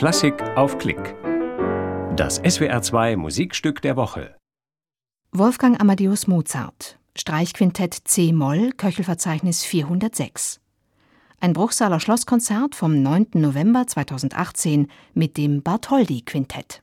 Klassik auf Klick. Das SWR2 Musikstück der Woche. Wolfgang Amadeus Mozart. Streichquintett C-Moll, Köchelverzeichnis 406. Ein Bruchsaler Schlosskonzert vom 9. November 2018 mit dem Bartholdy-Quintett.